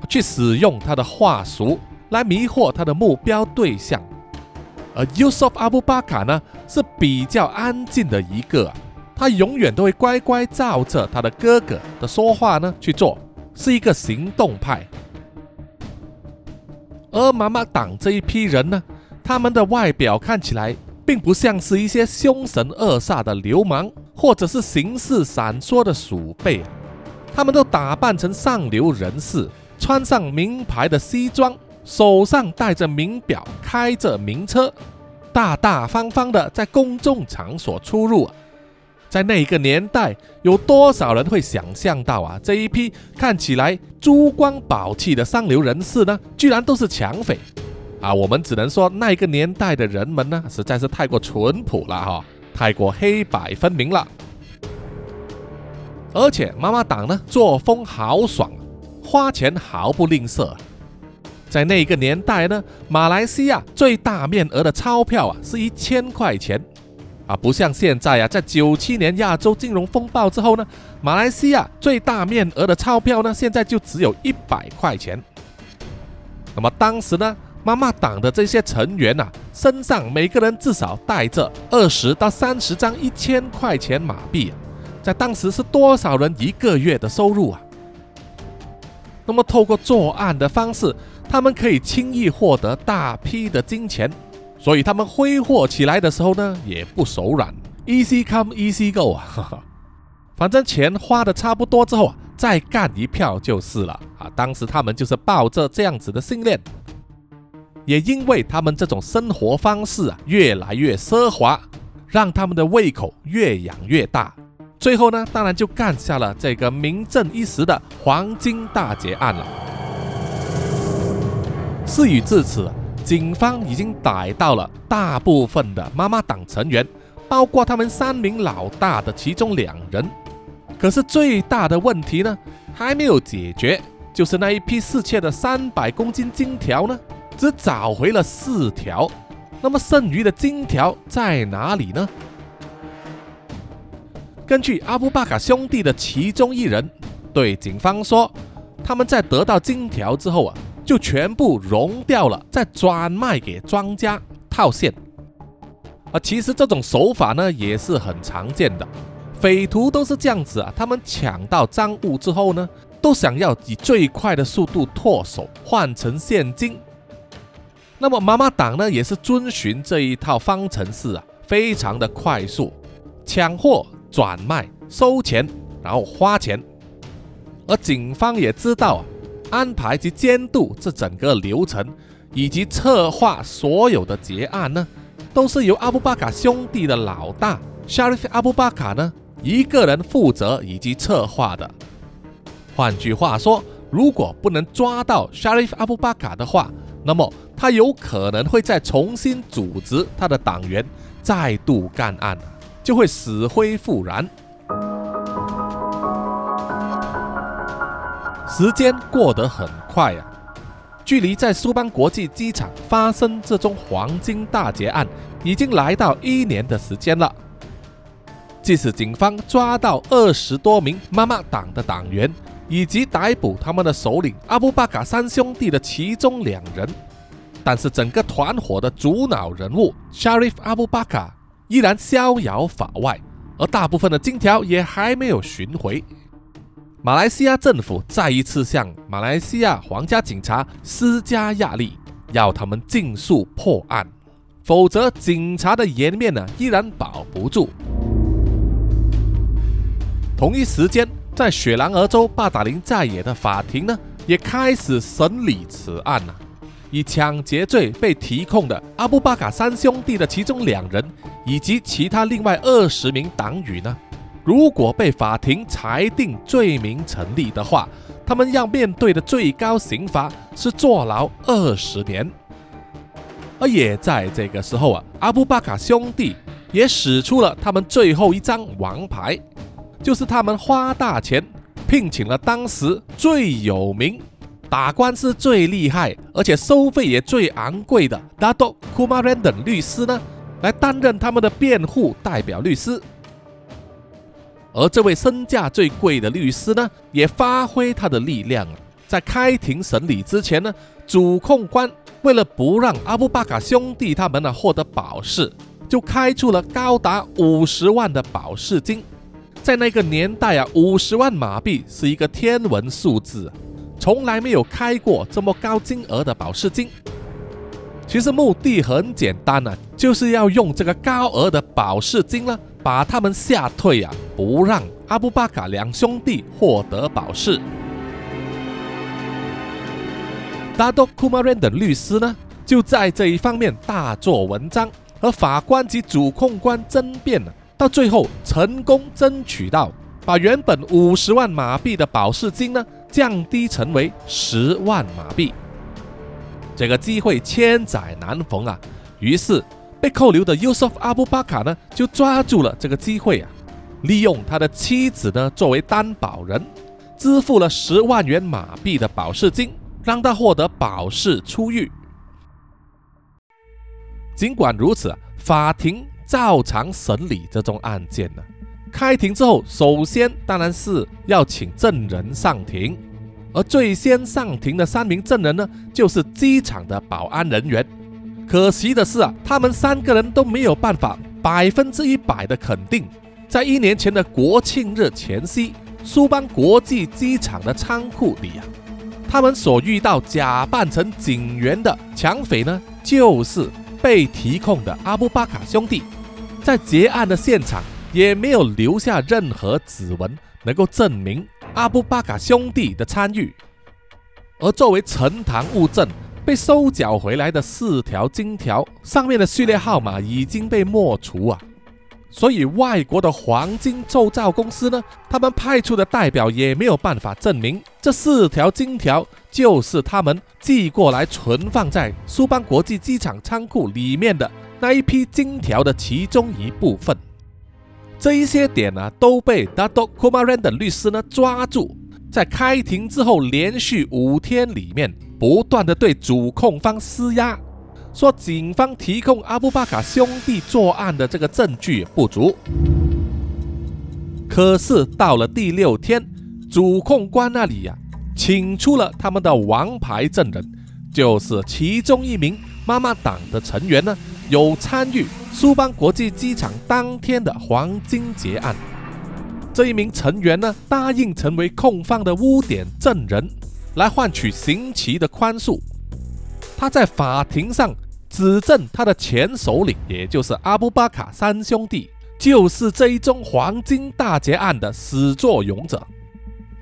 去使用他的话术来迷惑他的目标对象。而 Yusuf 阿布巴卡呢是比较安静的一个，他永远都会乖乖照着他的哥哥的说话呢去做，是一个行动派。而妈妈党这一批人呢，他们的外表看起来并不像是一些凶神恶煞的流氓，或者是形似闪烁的鼠辈，他们都打扮成上流人士，穿上名牌的西装。手上戴着名表，开着名车，大大方方的在公众场所出入。在那个年代，有多少人会想象到啊？这一批看起来珠光宝气的上流人士呢，居然都是抢匪啊！我们只能说，那个年代的人们呢，实在是太过淳朴了哈，太过黑白分明了。而且妈妈党呢，作风豪爽，花钱毫不吝啬。在那个年代呢，马来西亚最大面额的钞票啊是一千块钱，啊，不像现在啊，在九七年亚洲金融风暴之后呢，马来西亚最大面额的钞票呢现在就只有一百块钱。那么当时呢，妈妈党的这些成员呐，身上每个人至少带着二十到三十张一千块钱马币，在当时是多少人一个月的收入啊？那么透过作案的方式。他们可以轻易获得大批的金钱，所以他们挥霍起来的时候呢，也不手软，easy come easy go 啊，反正钱花的差不多之后啊，再干一票就是了啊。当时他们就是抱着这样子的信念，也因为他们这种生活方式啊越来越奢华，让他们的胃口越养越大，最后呢，当然就干下了这个名震一时的黄金大劫案了。事已至此，警方已经逮到了大部分的妈妈党成员，包括他们三名老大的其中两人。可是最大的问题呢，还没有解决，就是那一批失窃的三百公斤金条呢，只找回了四条。那么剩余的金条在哪里呢？根据阿布巴卡兄弟的其中一人对警方说，他们在得到金条之后啊。就全部融掉了，再转卖给庄家套现。啊，其实这种手法呢也是很常见的，匪徒都是这样子啊。他们抢到赃物之后呢，都想要以最快的速度脱手，换成现金。那么妈妈党呢也是遵循这一套方程式啊，非常的快速，抢货、转卖、收钱，然后花钱。而警方也知道啊。安排及监督这整个流程，以及策划所有的结案呢，都是由阿布巴卡兄弟的老大 Sharif 阿布巴卡呢一个人负责以及策划的。换句话说，如果不能抓到 Sharif 阿布巴卡的话，那么他有可能会再重新组织他的党员，再度干案，就会死灰复燃。时间过得很快啊，距离在苏邦国际机场发生这宗黄金大劫案，已经来到一年的时间了。即使警方抓到二十多名妈妈党的党员，以及逮捕他们的首领阿布巴卡三兄弟的其中两人，但是整个团伙的主脑人物 Sharif 阿布巴卡依然逍遥法外，而大部分的金条也还没有寻回。马来西亚政府再一次向马来西亚皇家警察施加压力，要他们尽速破案，否则警察的颜面呢依然保不住。同一时间，在雪兰莪州巴达林寨野的法庭呢，也开始审理此案了。以抢劫罪被提控的阿布巴卡三兄弟的其中两人，以及其他另外二十名党羽呢，如果被法庭裁定罪名成立的话，他们要面对的最高刑罚是坐牢二十年。而也在这个时候啊，阿布巴卡兄弟也使出了他们最后一张王牌。就是他们花大钱聘请了当时最有名、打官司最厉害，而且收费也最昂贵的 Dato Kumaran 等律师呢，来担任他们的辩护代表律师。而这位身价最贵的律师呢，也发挥他的力量，在开庭审理之前呢，主控官为了不让阿布巴卡兄弟他们呢获得保释，就开出了高达五十万的保释金。在那个年代啊，五十万马币是一个天文数字，从来没有开过这么高金额的保释金。其实目的很简单啊，就是要用这个高额的保释金呢，把他们吓退啊，不让阿布巴卡两兄弟获得保释。达多库马仁等律师呢，就在这一方面大做文章，和法官及主控官争辩了。到最后，成功争取到把原本五十万马币的保释金呢降低成为十万马币。这个机会千载难逢啊！于是被扣留的 Yusuf 阿布巴卡呢就抓住了这个机会啊，利用他的妻子呢作为担保人，支付了十万元马币的保释金，让他获得保释出狱。尽管如此，法庭。照常审理这宗案件呢。开庭之后，首先当然是要请证人上庭，而最先上庭的三名证人呢，就是机场的保安人员。可惜的是啊，他们三个人都没有办法百分之一百的肯定，在一年前的国庆日前夕，苏邦国际机场的仓库里啊，他们所遇到假扮成警员的抢匪呢，就是被提控的阿布巴卡兄弟。在结案的现场也没有留下任何指纹，能够证明阿布巴卡兄弟的参与。而作为呈堂物证，被收缴回来的四条金条上面的序列号码已经被抹除啊！所以外国的黄金铸造公司呢，他们派出的代表也没有办法证明这四条金条就是他们寄过来存放在苏邦国际机场仓库里面的。那一批金条的其中一部分，这一些点呢都被 Dato Kumaran 的律师呢抓住，在开庭之后连续五天里面，不断的对主控方施压，说警方提供阿布巴卡兄弟作案的这个证据不足。可是到了第六天，主控官那里呀，请出了他们的王牌证人，就是其中一名妈妈党的成员呢。有参与苏邦国际机场当天的黄金劫案，这一名成员呢答应成为控方的污点证人，来换取刑期的宽恕。他在法庭上指证他的前首领，也就是阿布巴卡三兄弟，就是这一宗黄金大劫案的始作俑者，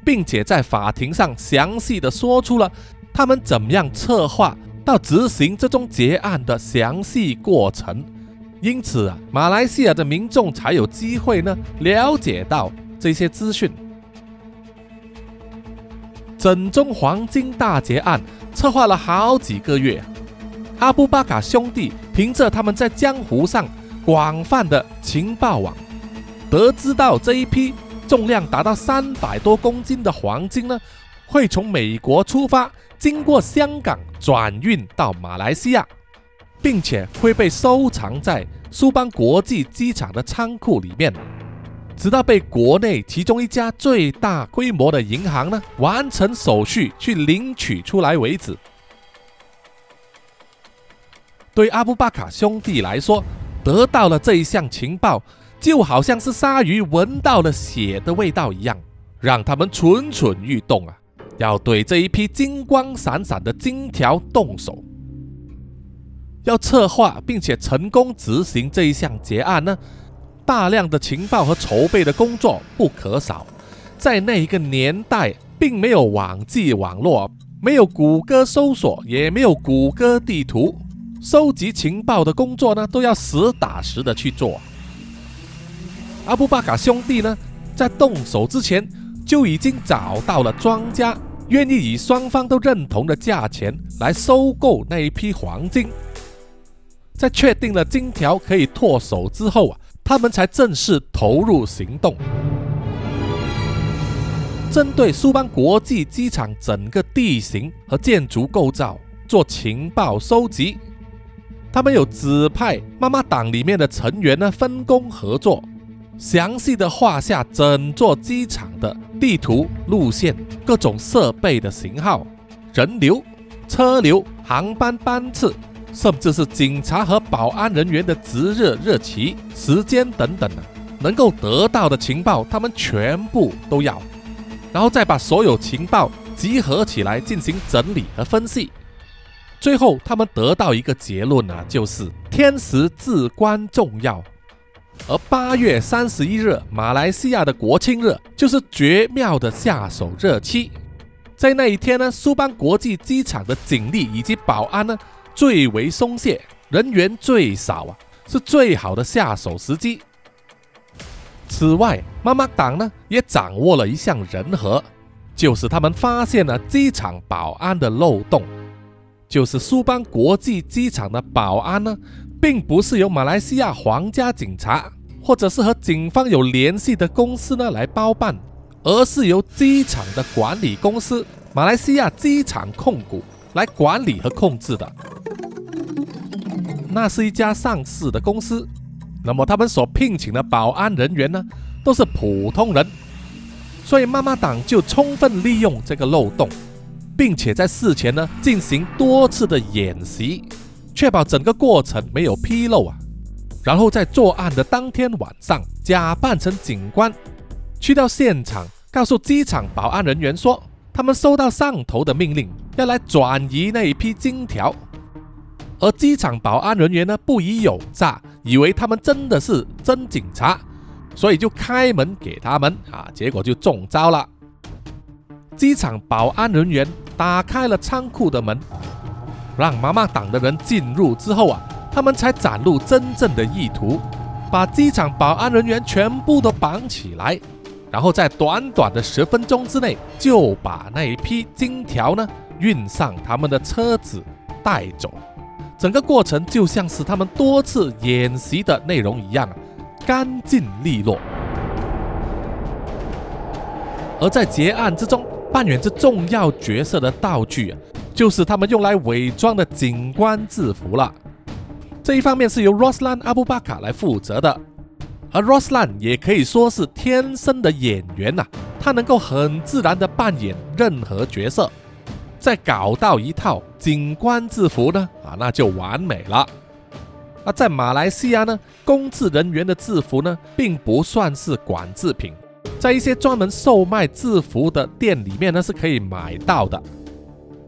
并且在法庭上详细的说出了他们怎么样策划。到执行这宗劫案的详细过程，因此啊，马来西亚的民众才有机会呢了解到这些资讯。整宗黄金大劫案策划了好几个月，阿布巴卡兄弟凭着他们在江湖上广泛的情报网，得知到这一批重量达到三百多公斤的黄金呢，会从美国出发，经过香港转运到马来西亚。并且会被收藏在苏邦国际机场的仓库里面，直到被国内其中一家最大规模的银行呢完成手续去领取出来为止。对阿布巴卡兄弟来说，得到了这一项情报，就好像是鲨鱼闻到了血的味道一样，让他们蠢蠢欲动啊，要对这一批金光闪闪的金条动手。要策划并且成功执行这一项结案呢，大量的情报和筹备的工作不可少。在那一个年代，并没有网际网络，没有谷歌搜索，也没有谷歌地图，收集情报的工作呢，都要实打实的去做。阿布巴卡兄弟呢，在动手之前就已经找到了庄家，愿意以双方都认同的价钱来收购那一批黄金。在确定了金条可以脱手之后啊，他们才正式投入行动。针对苏邦国际机场整个地形和建筑构造做情报收集，他们有指派妈妈党里面的成员呢分工合作，详细的画下整座机场的地图、路线、各种设备的型号、人流、车流、航班班次。甚至是警察和保安人员的值日日期、时间等等的，能够得到的情报，他们全部都要，然后再把所有情报集合起来进行整理和分析，最后他们得到一个结论呢，就是天时至关重要，而八月三十一日，马来西亚的国庆日，就是绝妙的下手日期，在那一天呢，苏邦国际机场的警力以及保安呢。最为松懈，人员最少啊，是最好的下手时机。此外，妈妈党呢也掌握了一项人和，就是他们发现了机场保安的漏洞，就是苏邦国际机场的保安呢，并不是由马来西亚皇家警察或者是和警方有联系的公司呢来包办，而是由机场的管理公司马来西亚机场控股来管理和控制的。那是一家上市的公司，那么他们所聘请的保安人员呢，都是普通人，所以妈妈党就充分利用这个漏洞，并且在事前呢进行多次的演习，确保整个过程没有纰漏啊。然后在作案的当天晚上，假扮成警官，去到现场，告诉机场保安人员说，他们收到上头的命令，要来转移那一批金条。而机场保安人员呢，不疑有诈，以为他们真的是真警察，所以就开门给他们啊，结果就中招了。机场保安人员打开了仓库的门，让妈妈党的人进入之后啊，他们才展露真正的意图，把机场保安人员全部都绑起来，然后在短短的十分钟之内就把那一批金条呢运上他们的车子带走。整个过程就像是他们多次演习的内容一样，干净利落。而在结案之中扮演着重要角色的道具啊，就是他们用来伪装的警官制服了。这一方面是由 Roslan 阿布巴卡来负责的，而 Roslan 也可以说是天生的演员呐，他能够很自然的扮演任何角色。再搞到一套警官制服呢，啊，那就完美了。啊在马来西亚呢，公制人员的制服呢，并不算是管制品，在一些专门售卖制服的店里面呢，是可以买到的。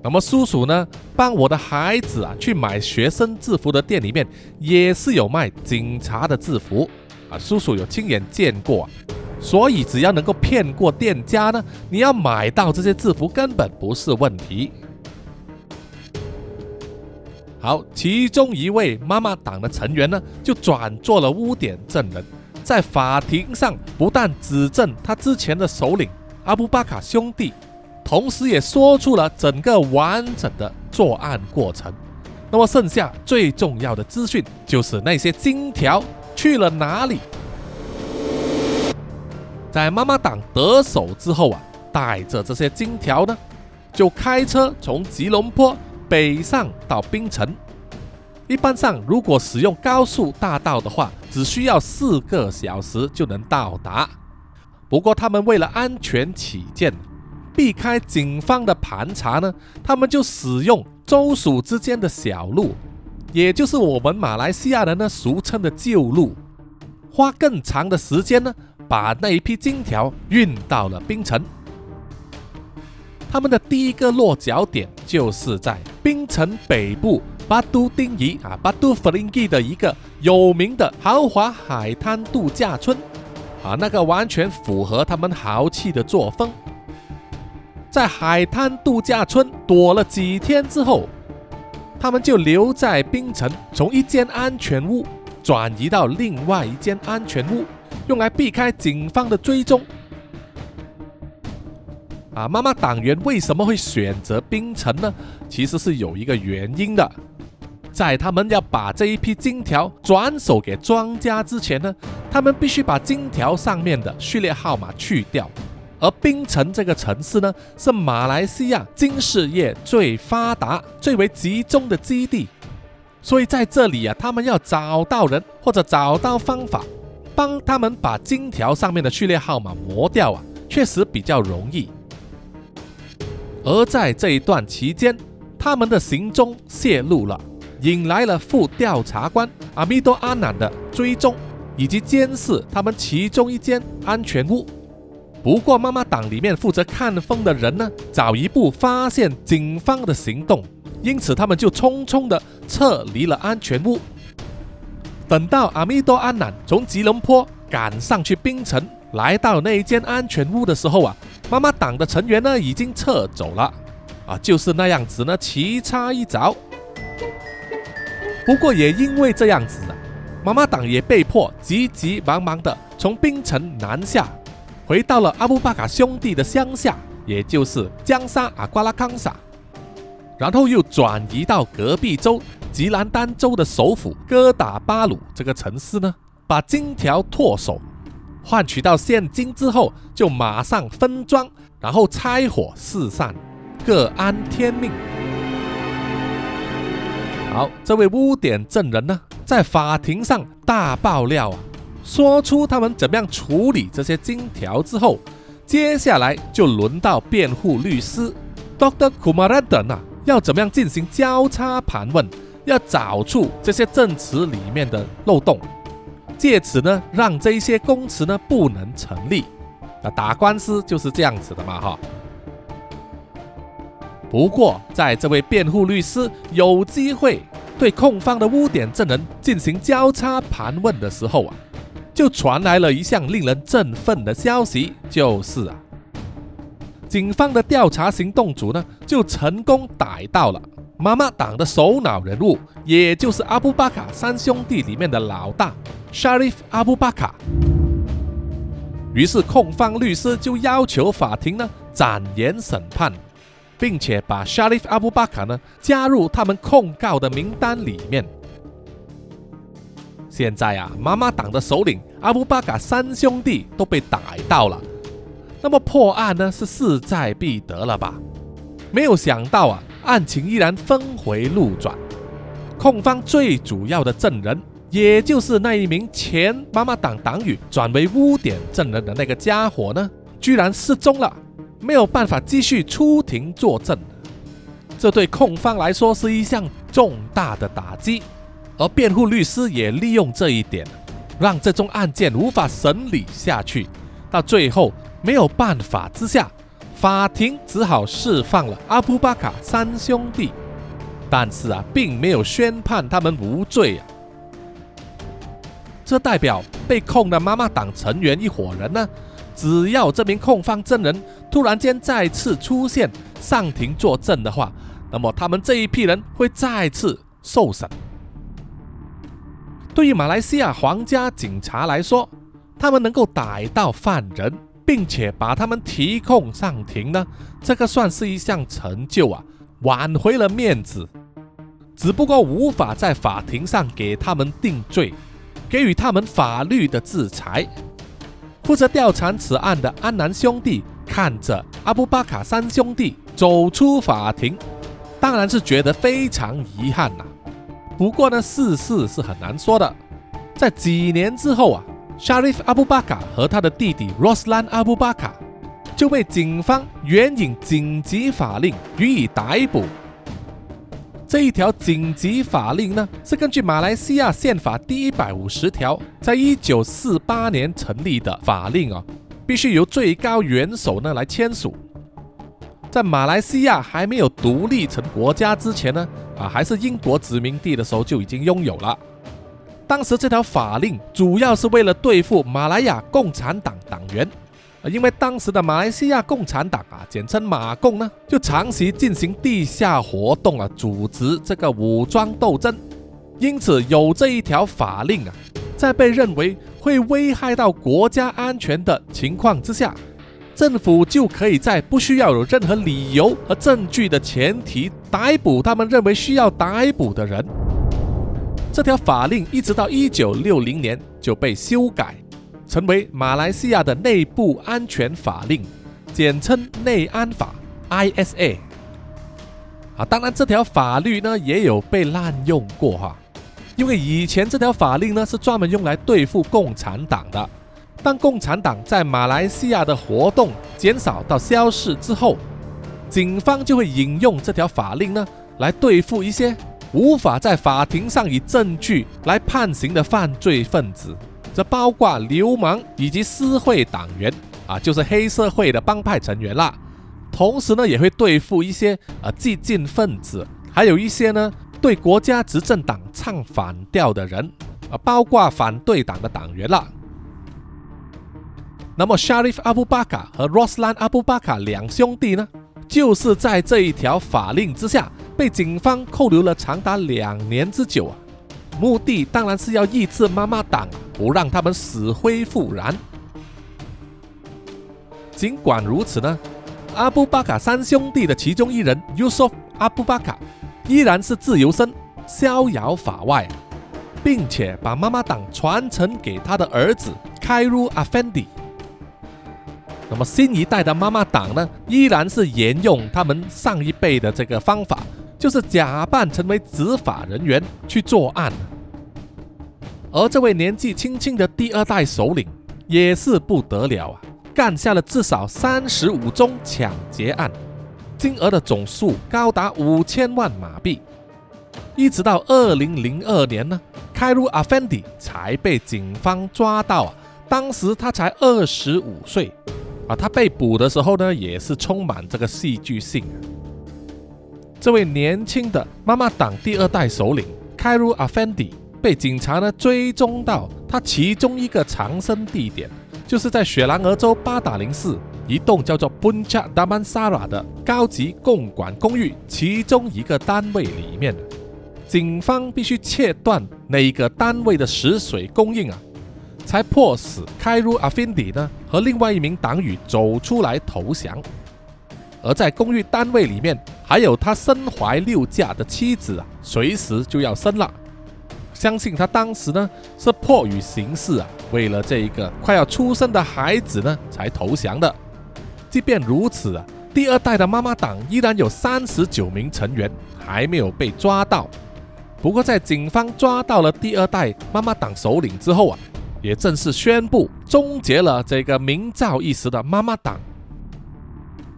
那么叔叔呢，帮我的孩子啊去买学生制服的店里面，也是有卖警察的制服啊，叔叔有亲眼见过。所以，只要能够骗过店家呢，你要买到这些制服根本不是问题。好，其中一位妈妈党的成员呢，就转做了污点证人，在法庭上不但指证他之前的首领阿布巴卡兄弟，同时也说出了整个完整的作案过程。那么剩下最重要的资讯就是那些金条去了哪里？在妈妈党得手之后啊，带着这些金条呢，就开车从吉隆坡。北上到槟城，一般上如果使用高速大道的话，只需要四个小时就能到达。不过他们为了安全起见，避开警方的盘查呢，他们就使用州属之间的小路，也就是我们马来西亚人呢俗称的旧路，花更长的时间呢，把那一批金条运到了槟城。他们的第一个落脚点就是在槟城北部巴都丁仪啊，巴都弗林基的一个有名的豪华海滩度假村啊，那个完全符合他们豪气的作风。在海滩度假村躲了几天之后，他们就留在冰城，从一间安全屋转移到另外一间安全屋，用来避开警方的追踪。啊，妈妈党员为什么会选择冰城呢？其实是有一个原因的，在他们要把这一批金条转手给庄家之前呢，他们必须把金条上面的序列号码去掉。而槟城这个城市呢，是马来西亚金饰业最发达、最为集中的基地，所以在这里啊，他们要找到人或者找到方法，帮他们把金条上面的序列号码磨掉啊，确实比较容易。而在这一段期间，他们的行踪泄露了，引来了副调查官阿米多阿南的追踪以及监视他们其中一间安全屋。不过，妈妈党里面负责看风的人呢，早一步发现警方的行动，因此他们就匆匆的撤离了安全屋。等到阿米多安南从吉隆坡赶上去槟城，来到那一间安全屋的时候啊。妈妈党的成员呢已经撤走了，啊，就是那样子呢，棋差一着。不过也因为这样子啊，妈妈党也被迫急急忙忙的从槟城南下，回到了阿布巴卡兄弟的乡下，也就是江沙阿瓜拉康萨，然后又转移到隔壁州吉兰丹州的首府哥打巴鲁这个城市呢，把金条脱手。换取到现金之后，就马上分装，然后拆伙四散，各安天命。好，这位污点证人呢，在法庭上大爆料啊，说出他们怎么样处理这些金条之后，接下来就轮到辩护律师 Doctor Kumaran 啊，要怎么样进行交叉盘问，要找出这些证词里面的漏洞。借此呢，让这一些供词呢不能成立。那打官司就是这样子的嘛，哈。不过，在这位辩护律师有机会对控方的污点证人进行交叉盘问的时候啊，就传来了一项令人振奋的消息，就是啊，警方的调查行动组呢就成功逮到了妈妈党的首脑人物，也就是阿布巴卡三兄弟里面的老大。Sharif 阿布巴卡，于是控方律师就要求法庭呢展延审判，并且把 Sharif 阿布巴卡呢加入他们控告的名单里面。现在啊，妈妈党的首领阿布巴卡三兄弟都被逮到了，那么破案呢是势在必得了吧？没有想到啊，案情依然峰回路转，控方最主要的证人。也就是那一名前妈妈党党羽转为污点证人的那个家伙呢，居然失踪了，没有办法继续出庭作证，这对控方来说是一项重大的打击，而辩护律师也利用这一点，让这宗案件无法审理下去，到最后没有办法之下，法庭只好释放了阿布巴卡三兄弟，但是啊，并没有宣判他们无罪啊。这代表被控的妈妈党成员一伙人呢，只要这名控方证人突然间再次出现上庭作证的话，那么他们这一批人会再次受审。对于马来西亚皇家警察来说，他们能够逮到犯人，并且把他们提控上庭呢，这个算是一项成就啊，挽回了面子。只不过无法在法庭上给他们定罪，给予他们法律的制裁。负责调查此案的安南兄弟看着阿布巴卡三兄弟走出法庭，当然是觉得非常遗憾呐。不过呢，世事是很难说的。在几年之后啊，Sharif 阿布巴卡和他的弟弟 Roslan 阿布巴卡就被警方援引紧急法令予以逮捕。这一条紧急法令呢，是根据马来西亚宪法第一百五十条，在一九四八年成立的法令啊，必须由最高元首呢来签署。在马来西亚还没有独立成国家之前呢，啊，还是英国殖民地的时候就已经拥有了。当时这条法令主要是为了对付马来亚共产党党员。啊，因为当时的马来西亚共产党啊，简称马共呢，就长期进行地下活动啊，组织这个武装斗争，因此有这一条法令啊，在被认为会危害到国家安全的情况之下，政府就可以在不需要有任何理由和证据的前提逮捕他们认为需要逮捕的人。这条法令一直到一九六零年就被修改。成为马来西亚的内部安全法令，简称内安法 （ISA）。啊，当然这条法律呢也有被滥用过哈，因为以前这条法令呢是专门用来对付共产党的。当共产党在马来西亚的活动减少到消失之后，警方就会引用这条法令呢来对付一些无法在法庭上以证据来判刑的犯罪分子。这包括流氓以及私会党员啊，就是黑社会的帮派成员啦。同时呢，也会对付一些呃激进分子，还有一些呢对国家执政党唱反调的人啊，包括反对党的党员啦。那么，Sharif Abu Bakar 和 Roslan Abu Bakar 两兄弟呢，就是在这一条法令之下，被警方扣留了长达两年之久啊。目的当然是要抑制妈妈党，不让他们死灰复燃。尽管如此呢，阿布巴卡三兄弟的其中一人 Yusuf 阿布巴卡依然是自由身，逍遥法外，并且把妈妈党传承给他的儿子 Kairu Afendi。那么新一代的妈妈党呢，依然是沿用他们上一辈的这个方法。就是假扮成为执法人员去作案，而这位年纪轻轻的第二代首领也是不得了啊，干下了至少三十五宗抢劫案，金额的总数高达五千万马币。一直到二零零二年呢，开鲁阿芬迪才被警方抓到啊，当时他才二十五岁啊，他被捕的时候呢，也是充满这个戏剧性。这位年轻的妈妈党第二代首领开鲁阿芬迪被警察呢追踪到他其中一个藏身地点，就是在雪兰莪州八达林市一栋叫做 Buncha Damansara 的高级共管公寓其中一个单位里面。警方必须切断那一个单位的食水供应啊，才迫使开鲁阿芬迪呢和另外一名党羽走出来投降。而在公寓单位里面，还有他身怀六甲的妻子啊，随时就要生了。相信他当时呢是迫于形势啊，为了这一个快要出生的孩子呢才投降的。即便如此啊，第二代的妈妈党依然有三十九名成员还没有被抓到。不过在警方抓到了第二代妈妈党首领之后啊，也正式宣布终结了这个名噪一时的妈妈党。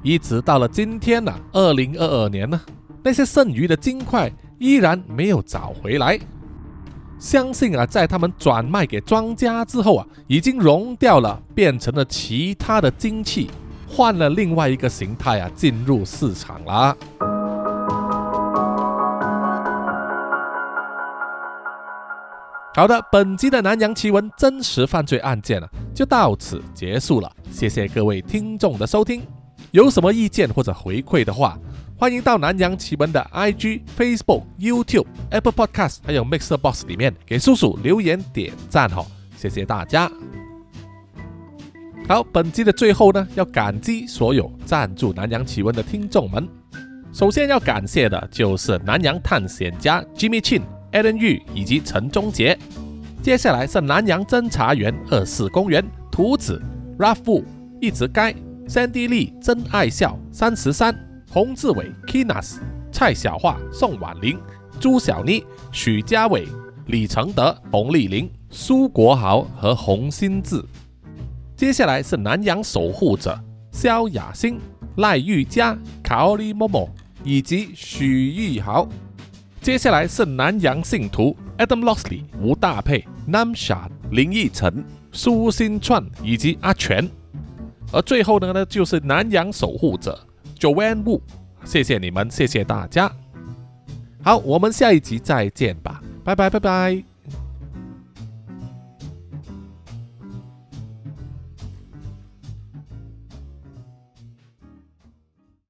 一直到了今天呢，二零二二年呢，那些剩余的金块依然没有找回来。相信啊，在他们转卖给庄家之后啊，已经融掉了，变成了其他的金器，换了另外一个形态啊，进入市场了。好的，本集的南洋奇闻真实犯罪案件啊，就到此结束了。谢谢各位听众的收听。有什么意见或者回馈的话，欢迎到南洋奇闻的 IG、Facebook、YouTube、Apple Podcast 还有 Mixer Box 里面给叔叔留言点赞哦，谢谢大家。好，本期的最后呢，要感激所有赞助南洋奇闻的听众们。首先要感谢的就是南洋探险家 Jimmy Chin、Alan Yu 以及陈忠杰。接下来是南洋侦查员二四公园图子 Raffu 一直该 Sandy Lee 真爱笑三十三。洪志伟、Kinas、蔡小桦、宋婉玲、朱小妮、许家伟、李承德、洪丽玲、苏国豪和洪新志。接下来是南洋守护者萧雅欣、赖玉佳、卡利莫莫以及许玉豪。接下来是南洋信徒 Adam Lockley、吴大佩、Namsha、林奕晨、苏新串以及阿全。而最后呢，呢就是南洋守护者。Joanne Wu，谢谢你们，谢谢大家。好，我们下一集再见吧，拜拜拜拜。